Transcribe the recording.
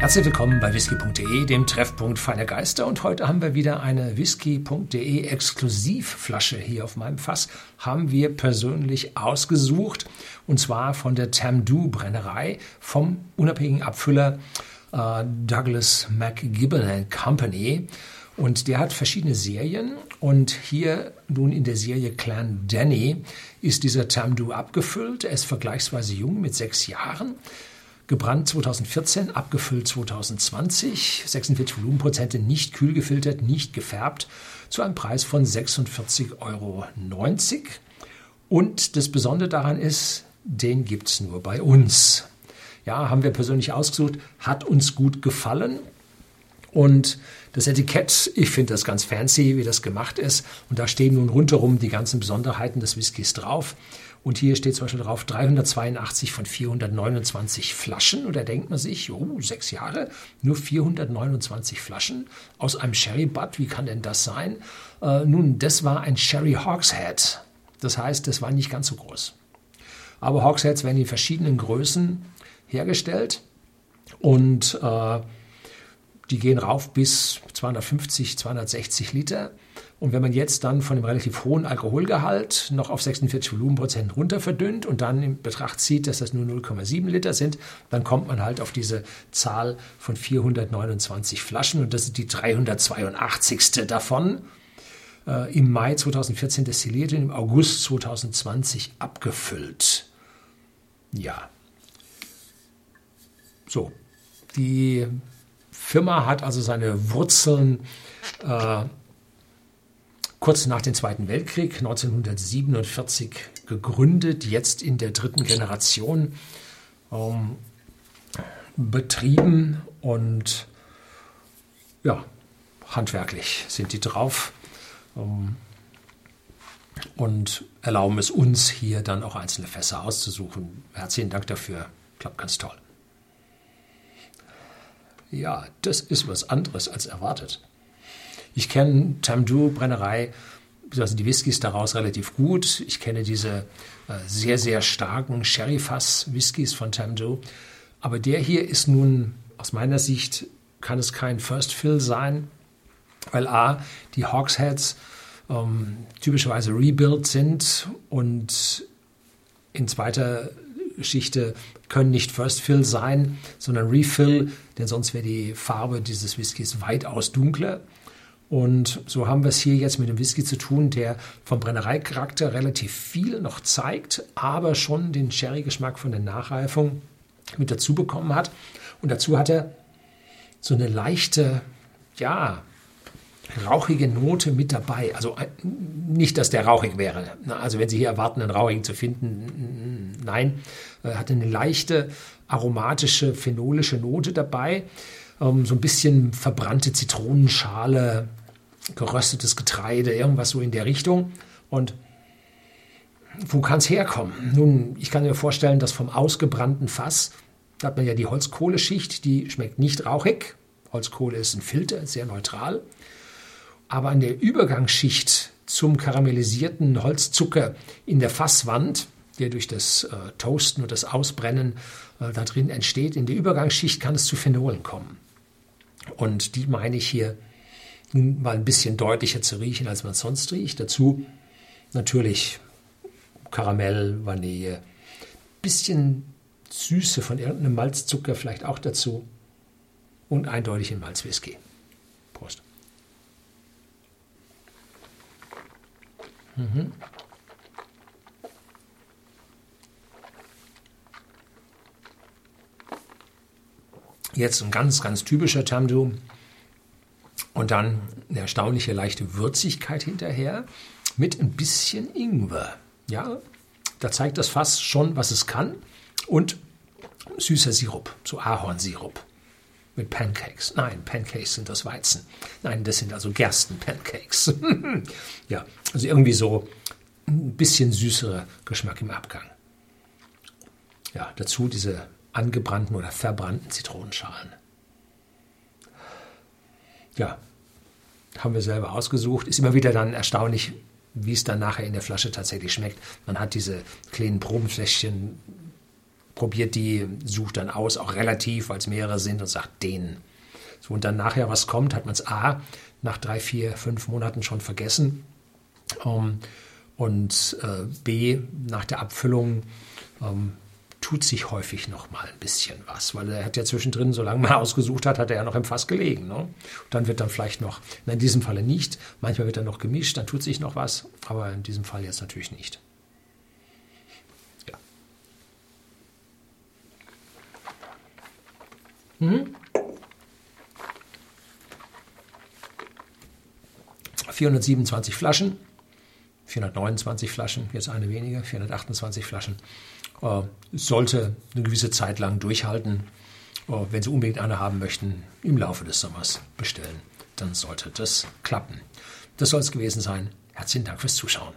Herzlich willkommen bei whisky.de, dem Treffpunkt feiner Geister. Und heute haben wir wieder eine whisky.de Exklusivflasche hier auf meinem Fass. Haben wir persönlich ausgesucht. Und zwar von der Tamdu Brennerei vom unabhängigen Abfüller äh, Douglas McGibbon Company. Und der hat verschiedene Serien. Und hier nun in der Serie Clan Danny ist dieser Tamdu abgefüllt. Er ist vergleichsweise jung mit sechs Jahren. Gebrannt 2014, abgefüllt 2020, 46 Volumenprozente, nicht kühl gefiltert, nicht gefärbt, zu einem Preis von 46,90 Euro. Und das Besondere daran ist, den gibt es nur bei uns. Ja, haben wir persönlich ausgesucht, hat uns gut gefallen. Und das Etikett, ich finde das ganz fancy, wie das gemacht ist. Und da stehen nun rundherum die ganzen Besonderheiten des Whiskys drauf. Und hier steht zum Beispiel drauf 382 von 429 Flaschen. Und da denkt man sich, oh, sechs Jahre, nur 429 Flaschen aus einem Sherry Butt. Wie kann denn das sein? Äh, nun, das war ein Sherry Hogshead. Das heißt, das war nicht ganz so groß. Aber Hogsheads werden in verschiedenen Größen hergestellt und äh, die gehen rauf bis 250, 260 Liter. Und wenn man jetzt dann von dem relativ hohen Alkoholgehalt noch auf 46 Volumenprozent runter verdünnt und dann in Betracht zieht, dass das nur 0,7 Liter sind, dann kommt man halt auf diese Zahl von 429 Flaschen und das ist die 382. davon. Äh, Im Mai 2014 destilliert und im August 2020 abgefüllt. Ja. So. Die Firma hat also seine Wurzeln äh, kurz nach dem Zweiten Weltkrieg 1947 gegründet, jetzt in der dritten Generation ähm, betrieben und ja, handwerklich sind die drauf ähm, und erlauben es uns hier dann auch einzelne Fässer auszusuchen. Herzlichen Dank dafür, klappt ganz toll. Ja, das ist was anderes als erwartet. Ich kenne Tamdu Brennerei, also die Whiskys daraus relativ gut. Ich kenne diese äh, sehr, sehr starken Sherry-Fass-Whiskys von Tamdu. Aber der hier ist nun, aus meiner Sicht, kann es kein First Fill sein, weil A, die Hawksheads ähm, typischerweise rebuilt sind und in zweiter Geschichte können nicht First Fill sein, sondern Refill, denn sonst wäre die Farbe dieses Whiskys weitaus dunkler. Und so haben wir es hier jetzt mit dem Whisky zu tun, der vom Brennereicharakter relativ viel noch zeigt, aber schon den Sherry-Geschmack von der Nachreifung mit dazu bekommen hat. Und dazu hat er so eine leichte, ja, rauchige Note mit dabei. Also äh, nicht, dass der rauchig wäre. Also wenn Sie hier erwarten, einen rauchigen zu finden, nein, er hat eine leichte aromatische, phenolische Note dabei. Ähm, so ein bisschen verbrannte Zitronenschale, geröstetes Getreide, irgendwas so in der Richtung. Und wo kann es herkommen? Nun, ich kann mir vorstellen, dass vom ausgebrannten Fass, da hat man ja die Holzkohleschicht, die schmeckt nicht rauchig. Holzkohle ist ein Filter, sehr neutral. Aber an der Übergangsschicht zum karamellisierten Holzzucker in der Fasswand, der durch das äh, Toasten und das Ausbrennen äh, da drin entsteht, in der Übergangsschicht kann es zu Phenolen kommen. Und die meine ich hier mal ein bisschen deutlicher zu riechen, als man sonst riecht. Dazu natürlich Karamell, Vanille, bisschen Süße von irgendeinem Malzzucker vielleicht auch dazu und eindeutig ein Malzwhisky. Prost. Mhm. Jetzt ein ganz, ganz typischer Tamdu und dann eine erstaunliche leichte Würzigkeit hinterher mit ein bisschen Ingwer. Ja, da zeigt das Fass schon, was es kann. Und süßer Sirup, so Ahornsirup mit Pancakes. Nein, Pancakes sind das Weizen. Nein, das sind also Gerstenpancakes. ja, also irgendwie so ein bisschen süßerer Geschmack im Abgang. Ja, dazu diese angebrannten oder verbrannten Zitronenschalen ja, haben wir selber ausgesucht. Ist immer wieder dann erstaunlich, wie es dann nachher in der Flasche tatsächlich schmeckt. Man hat diese kleinen Probenfläschchen, probiert die, sucht dann aus, auch relativ, weil es mehrere sind und sagt den. So, und dann nachher was kommt, hat man es A nach drei, vier, fünf Monaten schon vergessen. Ähm, und äh, B, nach der Abfüllung ähm, tut sich häufig noch mal ein bisschen was, weil er hat ja zwischendrin, solange man ausgesucht hat, hat er ja noch im Fass gelegen. Ne? dann wird dann vielleicht noch, in diesem Falle nicht, manchmal wird er noch gemischt, dann tut sich noch was, aber in diesem Fall jetzt natürlich nicht. Ja. Mhm. 427 Flaschen, 429 Flaschen, jetzt eine weniger, 428 Flaschen. Äh, sollte eine gewisse Zeit lang durchhalten. Äh, wenn Sie unbedingt eine haben möchten, im Laufe des Sommers bestellen, dann sollte das klappen. Das soll es gewesen sein. Herzlichen Dank fürs Zuschauen.